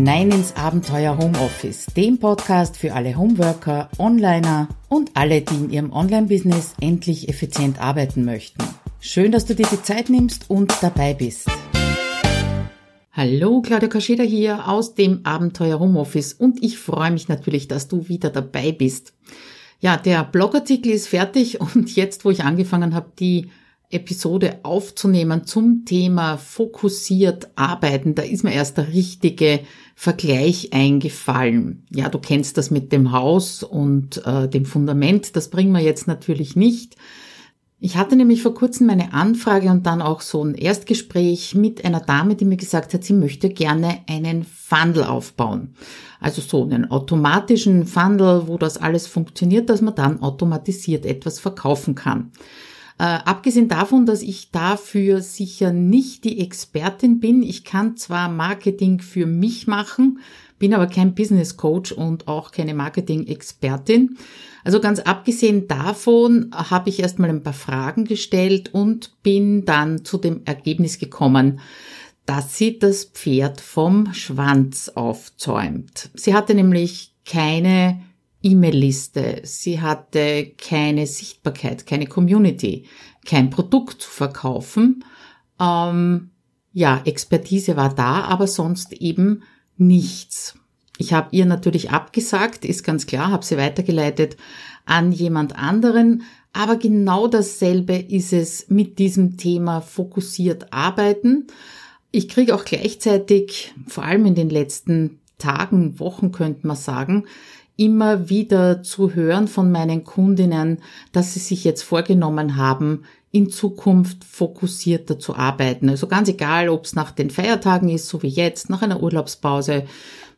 hinein ins Abenteuer Homeoffice, dem Podcast für alle Homeworker, Onliner und alle, die in ihrem Online-Business endlich effizient arbeiten möchten. Schön, dass du dir die Zeit nimmst und dabei bist. Hallo, Claudia Kascheda hier aus dem Abenteuer Homeoffice und ich freue mich natürlich, dass du wieder dabei bist. Ja, der Blogartikel ist fertig und jetzt, wo ich angefangen habe, die Episode aufzunehmen zum Thema fokussiert arbeiten, da ist mir erst der richtige Vergleich eingefallen. Ja, du kennst das mit dem Haus und äh, dem Fundament, das bringen wir jetzt natürlich nicht. Ich hatte nämlich vor kurzem meine Anfrage und dann auch so ein Erstgespräch mit einer Dame, die mir gesagt hat, sie möchte gerne einen Funnel aufbauen. Also so einen automatischen Funnel, wo das alles funktioniert, dass man dann automatisiert etwas verkaufen kann. Äh, abgesehen davon, dass ich dafür sicher nicht die Expertin bin. Ich kann zwar Marketing für mich machen, bin aber kein Business Coach und auch keine Marketing-Expertin. Also ganz abgesehen davon habe ich erstmal ein paar Fragen gestellt und bin dann zu dem Ergebnis gekommen, dass sie das Pferd vom Schwanz aufzäumt. Sie hatte nämlich keine E-Mail-Liste, sie hatte keine Sichtbarkeit, keine Community, kein Produkt zu verkaufen. Ähm, ja, Expertise war da, aber sonst eben nichts. Ich habe ihr natürlich abgesagt, ist ganz klar, habe sie weitergeleitet an jemand anderen, aber genau dasselbe ist es mit diesem Thema fokussiert arbeiten. Ich kriege auch gleichzeitig, vor allem in den letzten Tagen, Wochen könnte man sagen, immer wieder zu hören von meinen Kundinnen, dass sie sich jetzt vorgenommen haben, in Zukunft fokussierter zu arbeiten. Also ganz egal, ob es nach den Feiertagen ist, so wie jetzt, nach einer Urlaubspause,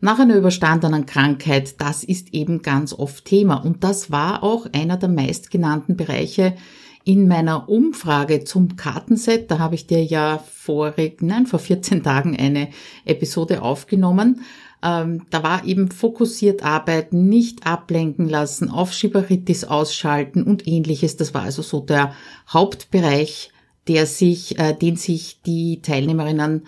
nach einer überstandenen Krankheit, das ist eben ganz oft Thema. Und das war auch einer der meistgenannten Bereiche in meiner Umfrage zum Kartenset. Da habe ich dir ja vorig, nein, vor 14 Tagen eine Episode aufgenommen. Ähm, da war eben fokussiert arbeiten, nicht ablenken lassen, Aufschieberitis ausschalten und ähnliches. Das war also so der Hauptbereich, der sich, äh, den sich die Teilnehmerinnen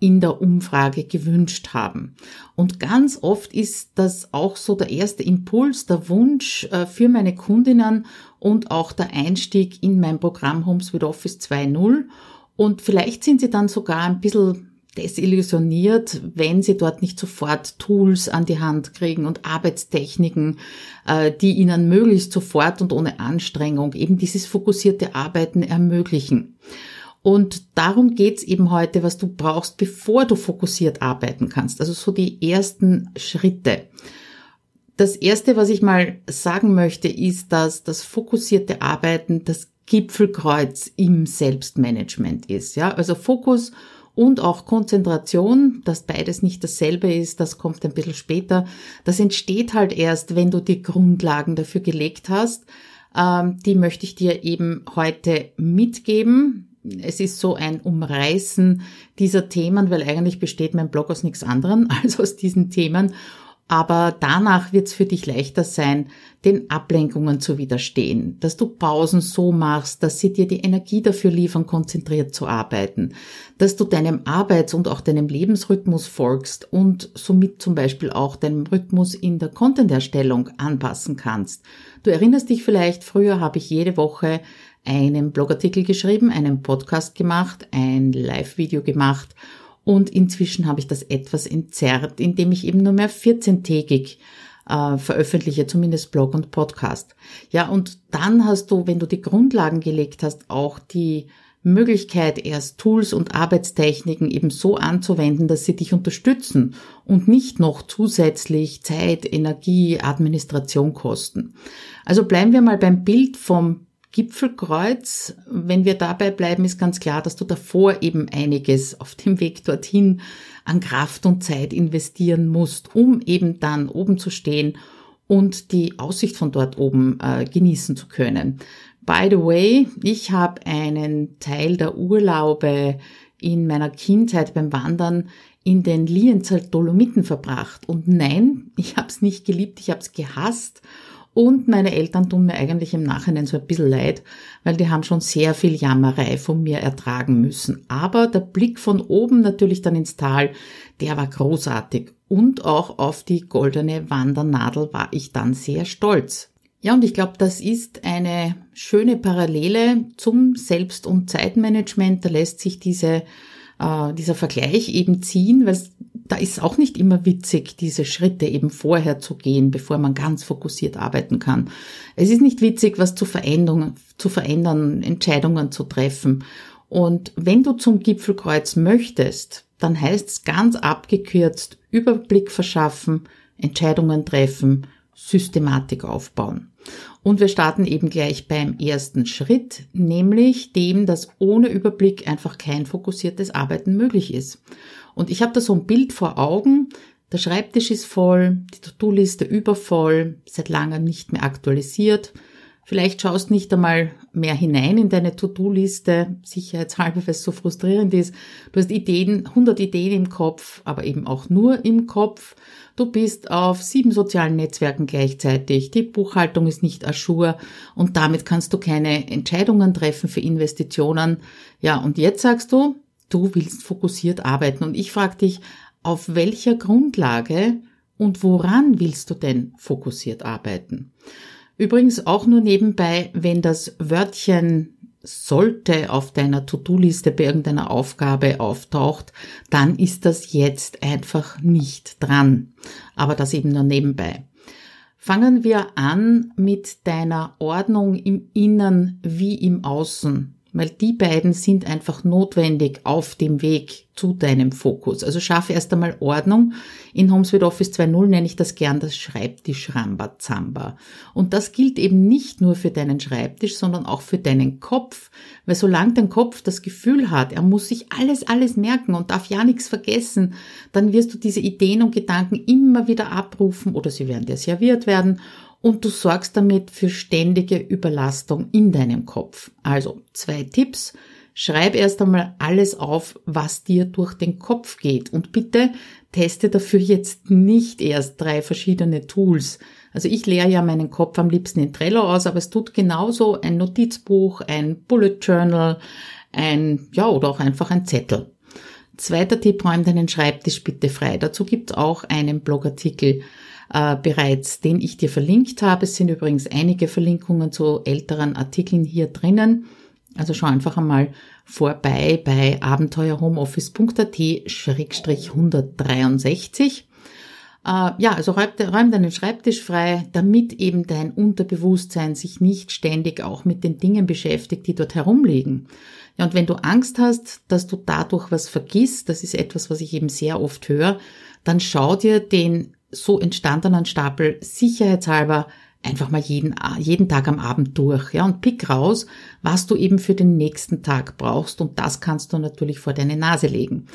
in der Umfrage gewünscht haben. Und ganz oft ist das auch so der erste Impuls, der Wunsch äh, für meine Kundinnen und auch der Einstieg in mein Programm Homes with Office 2.0. Und vielleicht sind sie dann sogar ein bisschen desillusioniert, wenn sie dort nicht sofort Tools an die Hand kriegen und Arbeitstechniken, äh, die ihnen möglichst sofort und ohne Anstrengung eben dieses fokussierte Arbeiten ermöglichen. Und darum geht's eben heute, was du brauchst, bevor du fokussiert arbeiten kannst. Also so die ersten Schritte. Das erste, was ich mal sagen möchte, ist, dass das fokussierte Arbeiten das Gipfelkreuz im Selbstmanagement ist. Ja, also Fokus und auch Konzentration, dass beides nicht dasselbe ist, das kommt ein bisschen später. Das entsteht halt erst, wenn du die Grundlagen dafür gelegt hast. Ähm, die möchte ich dir eben heute mitgeben. Es ist so ein Umreißen dieser Themen, weil eigentlich besteht mein Blog aus nichts anderem als aus diesen Themen. Aber danach wird es für dich leichter sein, den Ablenkungen zu widerstehen, dass du Pausen so machst, dass sie dir die Energie dafür liefern, konzentriert zu arbeiten, dass du deinem Arbeits- und auch deinem Lebensrhythmus folgst und somit zum Beispiel auch deinem Rhythmus in der Content-Erstellung anpassen kannst. Du erinnerst dich vielleicht, früher habe ich jede Woche einen Blogartikel geschrieben, einen Podcast gemacht, ein Live-Video gemacht und inzwischen habe ich das etwas entzerrt, indem ich eben nur mehr 14-tägig äh, veröffentliche, zumindest Blog und Podcast. Ja, und dann hast du, wenn du die Grundlagen gelegt hast, auch die Möglichkeit, erst Tools und Arbeitstechniken eben so anzuwenden, dass sie dich unterstützen und nicht noch zusätzlich Zeit, Energie, Administration kosten. Also bleiben wir mal beim Bild vom Gipfelkreuz, wenn wir dabei bleiben, ist ganz klar, dass du davor eben einiges auf dem Weg dorthin an Kraft und Zeit investieren musst, um eben dann oben zu stehen und die Aussicht von dort oben äh, genießen zu können. By the way, ich habe einen Teil der Urlaube in meiner Kindheit beim Wandern in den Lienzer Dolomiten verbracht. Und nein, ich habe es nicht geliebt, ich habe es gehasst Und meine Eltern tun mir eigentlich im Nachhinein so ein bisschen leid, weil die haben schon sehr viel Jammerei von mir ertragen müssen. Aber der Blick von oben natürlich dann ins Tal, der war großartig. Und auch auf die goldene Wandernadel war ich dann sehr stolz. Ja, und ich glaube, das ist eine schöne Parallele zum Selbst- und Zeitmanagement. Da lässt sich diese, äh, dieser Vergleich eben ziehen, weil da ist auch nicht immer witzig, diese Schritte eben vorher zu gehen, bevor man ganz fokussiert arbeiten kann. Es ist nicht witzig, was zu verändern, zu verändern, Entscheidungen zu treffen. Und wenn du zum Gipfelkreuz möchtest, dann heißt es ganz abgekürzt Überblick verschaffen, Entscheidungen treffen, Systematik aufbauen. Und wir starten eben gleich beim ersten Schritt, nämlich dem, dass ohne Überblick einfach kein fokussiertes Arbeiten möglich ist. Und ich habe da so ein Bild vor Augen. Der Schreibtisch ist voll, die To-Do-Liste übervoll, seit langem nicht mehr aktualisiert. Vielleicht schaust nicht einmal mehr hinein in deine To-Do-Liste, sicherheitshalber, weil es so frustrierend ist. Du hast Ideen, 100 Ideen im Kopf, aber eben auch nur im Kopf. Du bist auf sieben sozialen Netzwerken gleichzeitig. Die Buchhaltung ist nicht ajour und damit kannst du keine Entscheidungen treffen für Investitionen. Ja, und jetzt sagst du, du willst fokussiert arbeiten. Und ich frage dich, auf welcher Grundlage und woran willst du denn fokussiert arbeiten? Übrigens auch nur nebenbei, wenn das Wörtchen sollte auf deiner To-Do-Liste bei irgendeiner Aufgabe auftaucht, dann ist das jetzt einfach nicht dran. Aber das eben nur nebenbei. Fangen wir an mit deiner Ordnung im Innen wie im Außen weil die beiden sind einfach notwendig auf dem Weg zu deinem Fokus. Also schaffe erst einmal Ordnung. In HomeSuite Office 2.0 nenne ich das gern das Schreibtisch Rambazamba. Und das gilt eben nicht nur für deinen Schreibtisch, sondern auch für deinen Kopf. Weil solange dein Kopf das Gefühl hat, er muss sich alles, alles merken und darf ja nichts vergessen, dann wirst du diese Ideen und Gedanken immer wieder abrufen oder sie werden dir serviert werden und du sorgst damit für ständige Überlastung in deinem Kopf. Also zwei Tipps. Schreib erst einmal alles auf, was dir durch den Kopf geht und bitte teste dafür jetzt nicht erst drei verschiedene Tools. Also ich leere ja meinen Kopf am liebsten in Trello aus, aber es tut genauso ein Notizbuch, ein Bullet Journal, ein, ja, oder auch einfach ein Zettel. Zweiter Tipp, räum deinen Schreibtisch bitte frei. Dazu gibt es auch einen Blogartikel äh, bereits, den ich dir verlinkt habe. Es sind übrigens einige Verlinkungen zu älteren Artikeln hier drinnen. Also schau einfach einmal vorbei bei abenteuerhomeoffice.at-163. Äh, ja, also räum, räum deinen Schreibtisch frei, damit eben dein Unterbewusstsein sich nicht ständig auch mit den Dingen beschäftigt, die dort herumliegen. Ja, und wenn du Angst hast, dass du dadurch was vergisst, das ist etwas, was ich eben sehr oft höre, dann schau dir den so entstandenen Stapel sicherheitshalber einfach mal jeden, jeden Tag am Abend durch, ja, und pick raus, was du eben für den nächsten Tag brauchst und das kannst du natürlich vor deine Nase legen.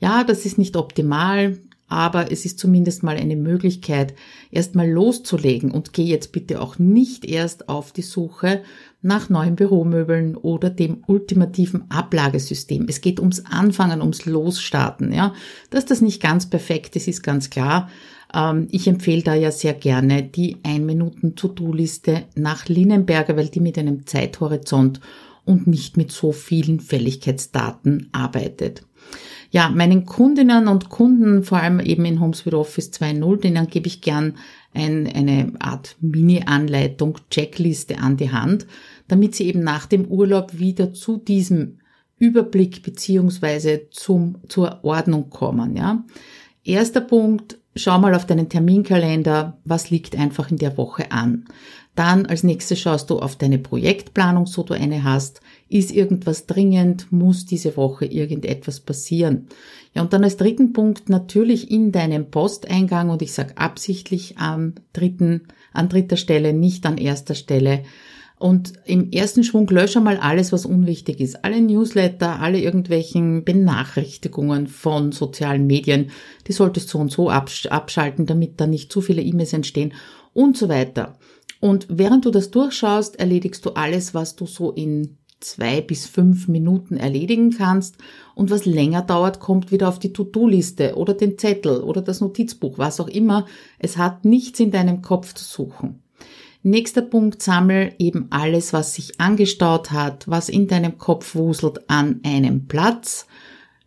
Ja, das ist nicht optimal, aber es ist zumindest mal eine Möglichkeit, erstmal loszulegen und geh jetzt bitte auch nicht erst auf die Suche nach neuen Büromöbeln oder dem ultimativen Ablagesystem. Es geht ums Anfangen, ums Losstarten, ja. Dass das nicht ganz perfekt ist, ist ganz klar, ähm, ich empfehle da ja sehr gerne die 1-Minuten-To-Do-Liste nach Linnenberger, weil die mit einem Zeithorizont und nicht mit so vielen Fälligkeitsdaten arbeitet. Ja, meinen Kundinnen und Kunden, vor allem eben in HomeSuite Office 2.0, denen gebe ich gern ein, eine Art Mini-Anleitung, Checkliste an die Hand, damit sie eben nach dem Urlaub wieder zu diesem Überblick beziehungsweise zum, zur Ordnung kommen, ja. Erster Punkt, schau mal auf deinen Terminkalender, was liegt einfach in der Woche an. Dann als nächstes schaust du auf deine Projektplanung, so du eine hast. Ist irgendwas dringend? Muss diese Woche irgendetwas passieren? Ja, und dann als dritten Punkt natürlich in deinem Posteingang und ich sage absichtlich am dritten, an dritter Stelle, nicht an erster Stelle, und im ersten Schwung lösche mal alles, was unwichtig ist. Alle Newsletter, alle irgendwelchen Benachrichtigungen von sozialen Medien, die solltest so und so abschalten, damit da nicht zu viele E-Mails entstehen und so weiter. Und während du das durchschaust, erledigst du alles, was du so in zwei bis fünf Minuten erledigen kannst. Und was länger dauert, kommt wieder auf die To-Do-Liste oder den Zettel oder das Notizbuch, was auch immer. Es hat nichts in deinem Kopf zu suchen. Nächster Punkt, sammel eben alles, was sich angestaut hat, was in deinem Kopf wuselt, an einem Platz.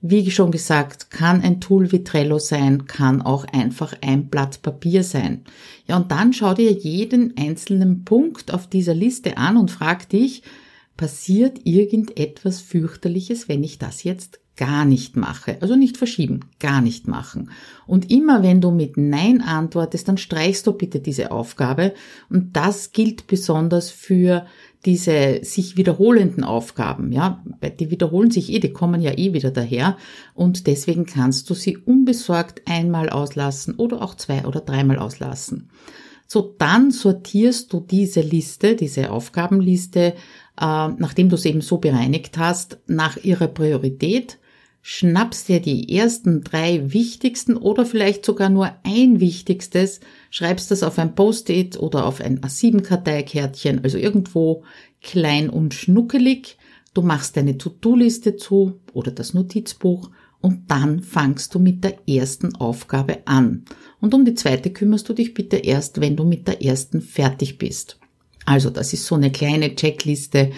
Wie schon gesagt, kann ein Tool wie Trello sein, kann auch einfach ein Blatt Papier sein. Ja, und dann schau dir jeden einzelnen Punkt auf dieser Liste an und frag dich, passiert irgendetwas fürchterliches, wenn ich das jetzt gar nicht mache. Also nicht verschieben, gar nicht machen. Und immer wenn du mit Nein antwortest, dann streichst du bitte diese Aufgabe. Und das gilt besonders für diese sich wiederholenden Aufgaben. Ja, die wiederholen sich eh, die kommen ja eh wieder daher. Und deswegen kannst du sie unbesorgt einmal auslassen oder auch zwei oder dreimal auslassen. So, dann sortierst du diese Liste, diese Aufgabenliste, nachdem du es eben so bereinigt hast, nach ihrer Priorität schnappst dir die ersten drei wichtigsten oder vielleicht sogar nur ein wichtigstes, schreibst das auf ein Post-it oder auf ein A7-Karteikärtchen, also irgendwo klein und schnuckelig. Du machst deine To-Do-Liste zu oder das Notizbuch und dann fangst du mit der ersten Aufgabe an. Und um die zweite kümmerst du dich bitte erst, wenn du mit der ersten fertig bist. Also das ist so eine kleine Checkliste,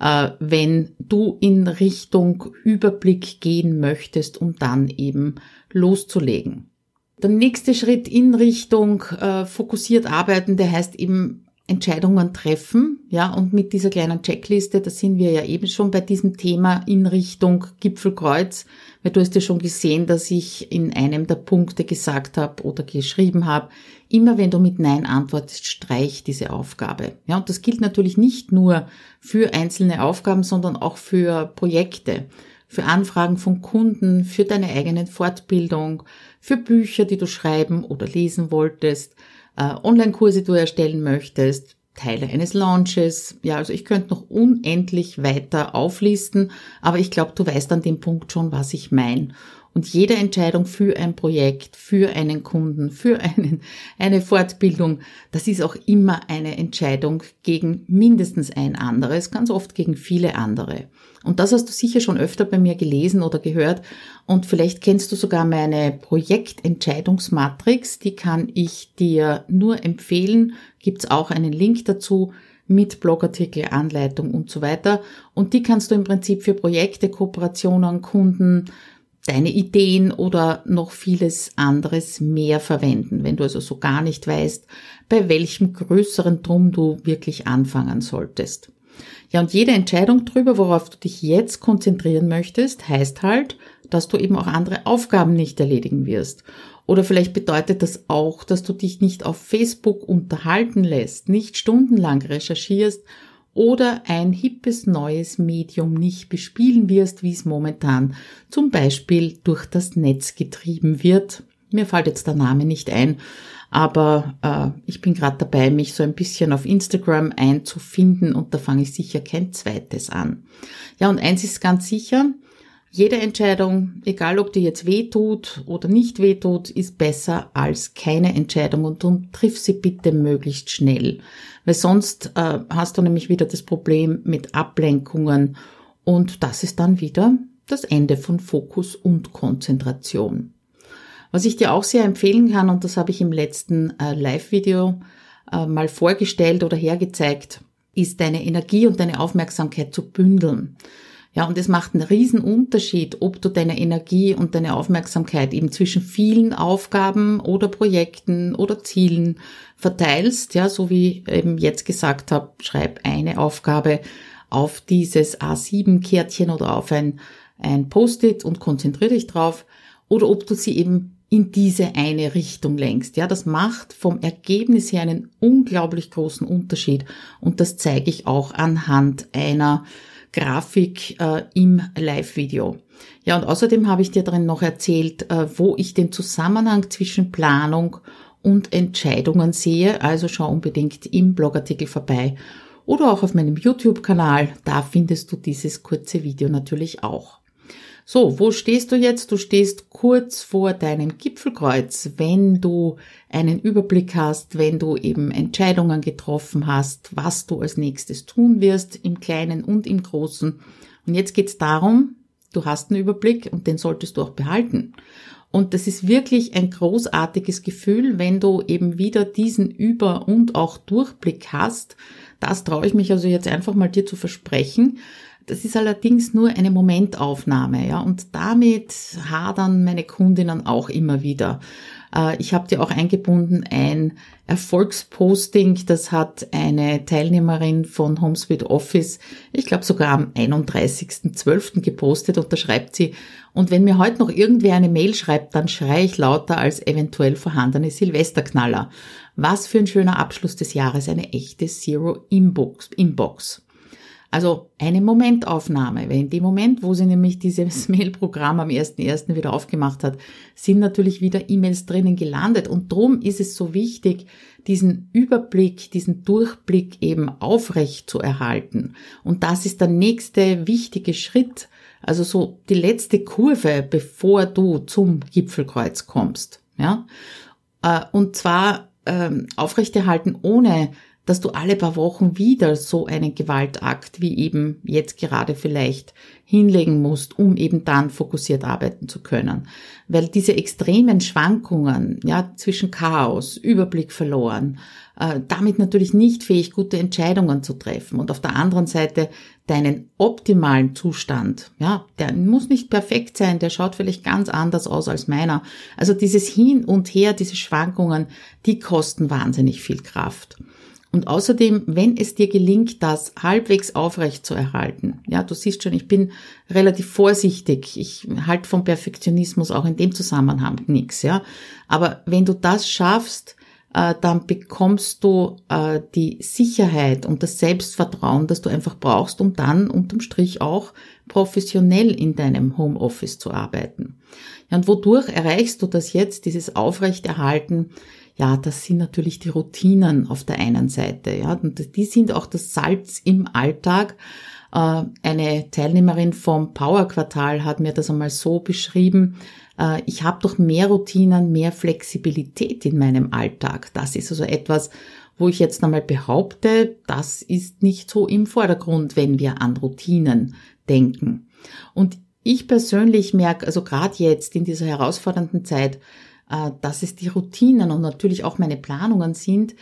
äh, wenn du in Richtung Überblick gehen möchtest, um dann eben loszulegen. Der nächste Schritt in Richtung äh, fokussiert arbeiten, der heißt eben Entscheidungen treffen, ja, und mit dieser kleinen Checkliste, da sind wir ja eben schon bei diesem Thema in Richtung Gipfelkreuz, weil du hast ja schon gesehen, dass ich in einem der Punkte gesagt habe oder geschrieben habe, immer wenn du mit Nein antwortest, streich diese Aufgabe. Ja, und das gilt natürlich nicht nur für einzelne Aufgaben, sondern auch für Projekte, für Anfragen von Kunden, für deine eigenen Fortbildung, für Bücher, die du schreiben oder lesen wolltest, äh, Online-Kurse du erstellen möchtest, Teile eines Launches. Ja, also ich könnte noch unendlich weiter auflisten, aber ich glaube, du weißt an dem Punkt schon, was ich meine. Und jede Entscheidung für ein Projekt, für einen Kunden, für einen, eine Fortbildung, das ist auch immer eine Entscheidung gegen mindestens ein anderes, ganz oft gegen viele andere. Und das hast du sicher schon öfter bei mir gelesen oder gehört. Und vielleicht kennst du sogar meine Projektentscheidungsmatrix. Die kann ich dir nur empfehlen. Gibt's auch einen Link dazu mit Blogartikel, Anleitung und so weiter. Und die kannst du im Prinzip für Projekte, Kooperationen, Kunden, deine Ideen oder noch vieles anderes mehr verwenden, wenn du also so gar nicht weißt, bei welchem größeren Drum du wirklich anfangen solltest. Ja, und jede Entscheidung darüber, worauf du dich jetzt konzentrieren möchtest, heißt halt, dass du eben auch andere Aufgaben nicht erledigen wirst. Oder vielleicht bedeutet das auch, dass du dich nicht auf Facebook unterhalten lässt, nicht stundenlang recherchierst oder ein hippes neues Medium nicht bespielen wirst, wie es momentan zum Beispiel durch das Netz getrieben wird. Mir fällt jetzt der Name nicht ein, aber äh, ich bin gerade dabei, mich so ein bisschen auf Instagram einzufinden und da fange ich sicher kein zweites an. Ja, und eins ist ganz sicher, jede Entscheidung, egal ob die jetzt weh tut oder nicht weh tut, ist besser als keine Entscheidung und du triff sie bitte möglichst schnell. Weil sonst äh, hast du nämlich wieder das Problem mit Ablenkungen und das ist dann wieder das Ende von Fokus und Konzentration. Was ich dir auch sehr empfehlen kann, und das habe ich im letzten äh, Live-Video äh, mal vorgestellt oder hergezeigt, ist deine Energie und deine Aufmerksamkeit zu bündeln. Ja, und es macht einen riesen Unterschied, ob du deine Energie und deine Aufmerksamkeit eben zwischen vielen Aufgaben oder Projekten oder Zielen verteilst. Ja, so wie eben jetzt gesagt habe, schreib eine Aufgabe auf dieses A7-Kärtchen oder auf ein, ein Post-it und konzentriere dich drauf. Oder ob du sie eben in diese eine Richtung lenkst. Ja, das macht vom Ergebnis her einen unglaublich großen Unterschied. Und das zeige ich auch anhand einer Grafik äh, im Live-Video. Ja, und außerdem habe ich dir darin noch erzählt, äh, wo ich den Zusammenhang zwischen Planung und Entscheidungen sehe. Also schau unbedingt im Blogartikel vorbei oder auch auf meinem YouTube-Kanal. Da findest du dieses kurze Video natürlich auch. So, wo stehst du jetzt? Du stehst kurz vor deinem Gipfelkreuz, wenn du einen Überblick hast, wenn du eben Entscheidungen getroffen hast, was du als nächstes tun wirst, im Kleinen und im Großen. Und jetzt geht's darum, du hast einen Überblick und den solltest du auch behalten. Und das ist wirklich ein großartiges Gefühl, wenn du eben wieder diesen Über- und auch Durchblick hast. Das traue ich mich also jetzt einfach mal dir zu versprechen. Das ist allerdings nur eine Momentaufnahme, ja, und damit hadern meine Kundinnen auch immer wieder. Äh, ich habe dir auch eingebunden ein Erfolgsposting, das hat eine Teilnehmerin von HomeSuite Office, ich glaube sogar am 31.12. gepostet und da schreibt sie, und wenn mir heute noch irgendwer eine Mail schreibt, dann schreie ich lauter als eventuell vorhandene Silvesterknaller. Was für ein schöner Abschluss des Jahres, eine echte Zero Inbox. Inbox. Also eine Momentaufnahme, weil in dem Moment, wo sie nämlich dieses Mail-Programm am 1.1. wieder aufgemacht hat, sind natürlich wieder E-Mails drinnen gelandet. Und drum ist es so wichtig, diesen Überblick, diesen Durchblick eben aufrecht zu erhalten. Und das ist der nächste wichtige Schritt, also so die letzte Kurve, bevor du zum Gipfelkreuz kommst. Ja? Äh, und zwar ähm, aufrechterhalten ohne dass du alle paar Wochen wieder so einen Gewaltakt wie eben jetzt gerade vielleicht hinlegen musst, um eben dann fokussiert arbeiten zu können. Weil diese extremen Schwankungen, ja, zwischen Chaos, Überblick verloren, äh, damit natürlich nicht fähig, gute Entscheidungen zu treffen und auf der anderen Seite deinen optimalen Zustand, ja, der muss nicht perfekt sein, der schaut vielleicht ganz anders aus als meiner. Also dieses Hin und Her, diese Schwankungen, die kosten wahnsinnig viel Kraft. Und außerdem, wenn es dir gelingt, das halbwegs aufrecht zu erhalten, ja, du siehst schon, ich bin relativ vorsichtig. Ich halte vom Perfektionismus auch in dem Zusammenhang nichts, ja. Aber wenn du das schaffst, äh, dann bekommst du äh, die Sicherheit und das Selbstvertrauen, das du einfach brauchst, um dann unterm Strich auch professionell in deinem Homeoffice zu arbeiten. Ja, und wodurch erreichst du das jetzt, dieses Aufrechterhalten? Ja, das sind natürlich die Routinen auf der einen Seite. Ja, und die sind auch das Salz im Alltag. Äh, eine Teilnehmerin vom Power Quartal hat mir das einmal so beschrieben. Äh, ich habe doch mehr Routinen, mehr Flexibilität in meinem Alltag. Das ist also etwas, wo ich jetzt einmal behaupte, das ist nicht so im Vordergrund, wenn wir an Routinen denken. Und ich persönlich merke, also gerade jetzt in dieser herausfordernden Zeit, dass es die Routinen und natürlich auch meine Planungen sind,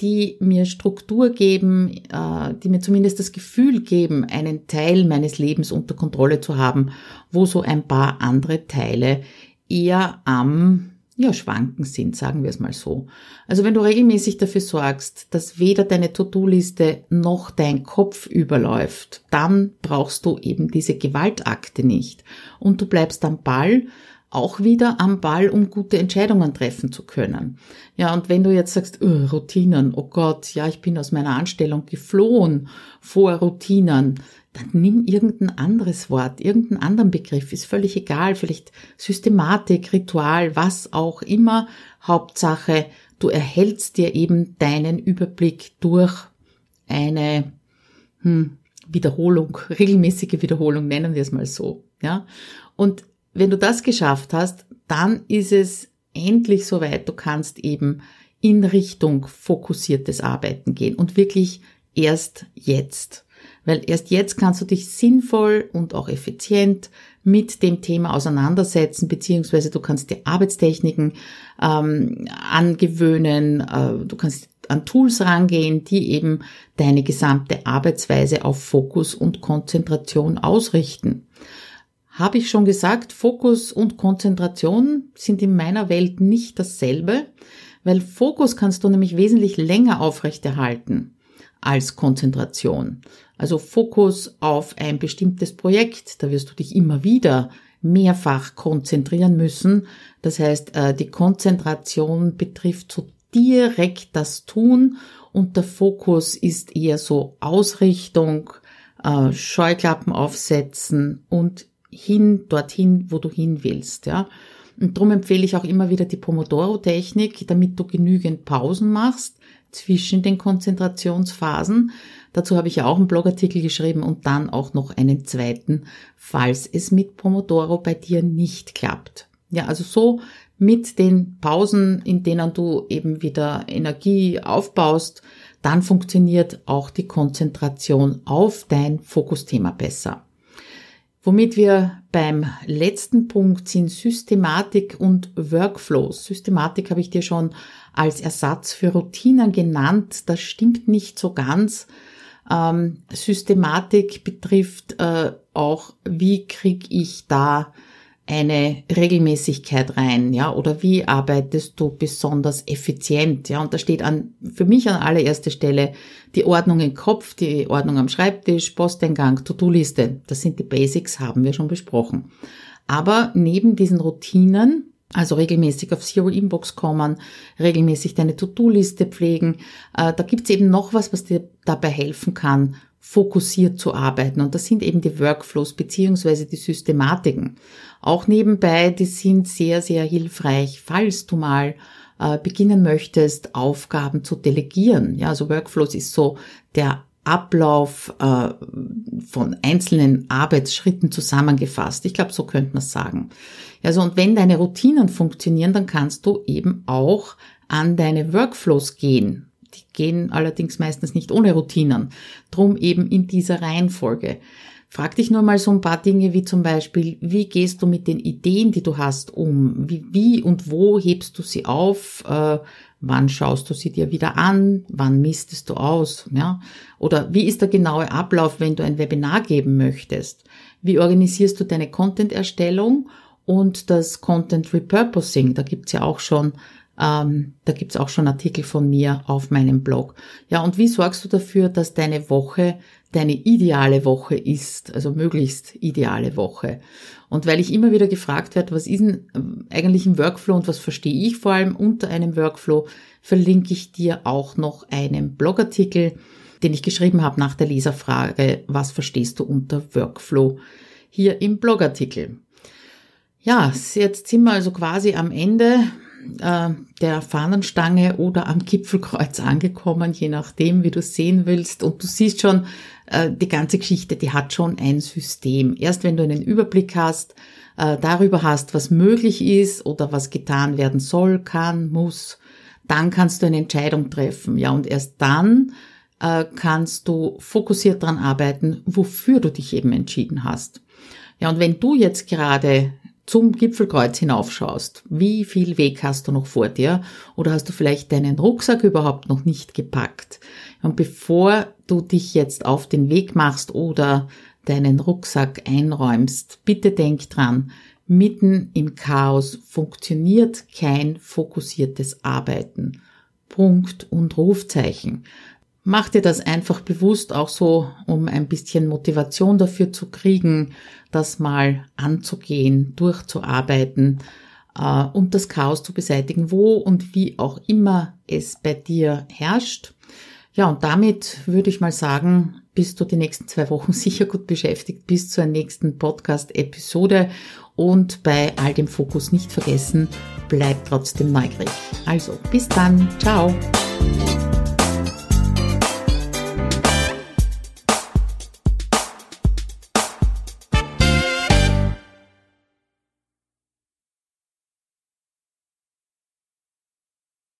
die mir Struktur geben, äh, die mir zumindest das Gefühl geben, einen Teil meines Lebens unter Kontrolle zu haben, wo so ein paar andere Teile eher am ja, schwanken sind, sagen wir es mal so. Also wenn du regelmäßig dafür sorgst, dass weder deine To-Do-Liste noch dein Kopf überläuft, dann brauchst du eben diese Gewaltakte nicht. Und du bleibst am Ball auch wieder am Ball, um gute Entscheidungen treffen zu können. Ja, und wenn du jetzt sagst, oh, Routinen, oh Gott, ja, ich bin aus meiner Anstellung geflohen vor Routinen, dann nimm irgendein anderes Wort, irgendeinen anderen Begriff, ist völlig egal, vielleicht Systematik, Ritual, was auch immer. Hauptsache, du erhältst dir eben deinen Überblick durch eine hm, Wiederholung, regelmäßige Wiederholung, nennen wir es mal so. Ja, und wenn du das geschafft hast, dann ist es endlich soweit, du kannst eben in Richtung fokussiertes Arbeiten gehen und wirklich erst jetzt. Weil erst jetzt kannst du dich sinnvoll und auch effizient mit dem Thema auseinandersetzen, beziehungsweise du kannst dir Arbeitstechniken ähm, angewöhnen, äh, du kannst an Tools rangehen, die eben deine gesamte Arbeitsweise auf Fokus und Konzentration ausrichten. Habe ich schon gesagt, Fokus und Konzentration sind in meiner Welt nicht dasselbe, weil Fokus kannst du nämlich wesentlich länger aufrechterhalten als Konzentration. Also Fokus auf ein bestimmtes Projekt, da wirst du dich immer wieder mehrfach konzentrieren müssen. Das heißt, äh, die Konzentration betrifft so direkt das Tun und der Fokus ist eher so Ausrichtung, äh, Scheuklappen aufsetzen und hin, dorthin, wo du hin willst, ja. Und darum empfehle ich auch immer wieder die Pomodoro-Technik, damit du genügend Pausen machst zwischen den Konzentrationsphasen. Dazu habe ich ja auch einen Blogartikel geschrieben und dann auch noch einen zweiten, falls es mit Pomodoro bei dir nicht klappt. Ja, also so mit den Pausen, in denen du eben wieder Energie aufbaust, dann funktioniert auch die Konzentration auf dein Fokusthema besser. Womit wir beim letzten Punkt sind Systematik und Workflows. Systematik habe ich dir schon als Ersatz für Routinen genannt. Das stimmt nicht so ganz. Ähm, Systematik betrifft äh, auch, wie kriege ich da eine Regelmäßigkeit rein, ja, oder wie arbeitest du besonders effizient, ja, und da steht an, für mich an allererster Stelle die Ordnung im Kopf, die Ordnung am Schreibtisch, Posteingang, To-Do-Liste. Das sind die Basics, haben wir schon besprochen. Aber neben diesen Routinen, also regelmäßig auf Zero Inbox kommen, regelmäßig deine To-Do-Liste pflegen, äh, da gibt's eben noch was, was dir dabei helfen kann, fokussiert zu arbeiten. Und das sind eben die Workflows beziehungsweise die Systematiken. Auch nebenbei, die sind sehr, sehr hilfreich, falls du mal äh, beginnen möchtest, Aufgaben zu delegieren. Ja, also Workflows ist so der Ablauf äh, von einzelnen Arbeitsschritten zusammengefasst. Ich glaube, so könnte man es sagen. Also und wenn deine Routinen funktionieren, dann kannst du eben auch an deine Workflows gehen. Die gehen allerdings meistens nicht ohne Routinen. Drum eben in dieser Reihenfolge. Frag dich nur mal so ein paar Dinge wie zum Beispiel, wie gehst du mit den Ideen, die du hast, um? Wie, wie und wo hebst du sie auf? Äh, wann schaust du sie dir wieder an? Wann mistest du aus? Ja? Oder wie ist der genaue Ablauf, wenn du ein Webinar geben möchtest? Wie organisierst du deine Content-Erstellung und das Content Repurposing? Da gibt's ja auch schon ähm, da gibt's auch schon Artikel von mir auf meinem Blog. Ja, und wie sorgst du dafür, dass deine Woche deine ideale Woche ist, also möglichst ideale Woche? Und weil ich immer wieder gefragt werde, was ist denn ähm, eigentlich ein Workflow und was verstehe ich vor allem unter einem Workflow, verlinke ich dir auch noch einen Blogartikel, den ich geschrieben habe nach der Leserfrage, was verstehst du unter Workflow hier im Blogartikel. Ja, jetzt sind wir also quasi am Ende äh, der Fahnenstange oder am Gipfelkreuz angekommen, je nachdem, wie du sehen willst. Und du siehst schon, die ganze Geschichte, die hat schon ein System. Erst wenn du einen Überblick hast, äh, darüber hast, was möglich ist oder was getan werden soll, kann, muss, dann kannst du eine Entscheidung treffen. Ja, und erst dann äh, kannst du fokussiert dran arbeiten, wofür du dich eben entschieden hast. Ja, und wenn du jetzt gerade zum Gipfelkreuz hinaufschaust, wie viel Weg hast du noch vor dir? Oder hast du vielleicht deinen Rucksack überhaupt noch nicht gepackt? Und bevor du dich jetzt auf den Weg machst oder deinen Rucksack einräumst, bitte denk dran, mitten im Chaos funktioniert kein fokussiertes Arbeiten. Punkt und Rufzeichen. Mach dir das einfach bewusst, auch so, um ein bisschen Motivation dafür zu kriegen, das mal anzugehen, durchzuarbeiten äh, und das Chaos zu beseitigen, wo und wie auch immer es bei dir herrscht. Ja, und damit würde ich mal sagen, bist du die nächsten zwei Wochen sicher gut beschäftigt bis zur nächsten Podcast-Episode und bei all dem Fokus nicht vergessen, bleib trotzdem neugierig. Also, bis dann, ciao.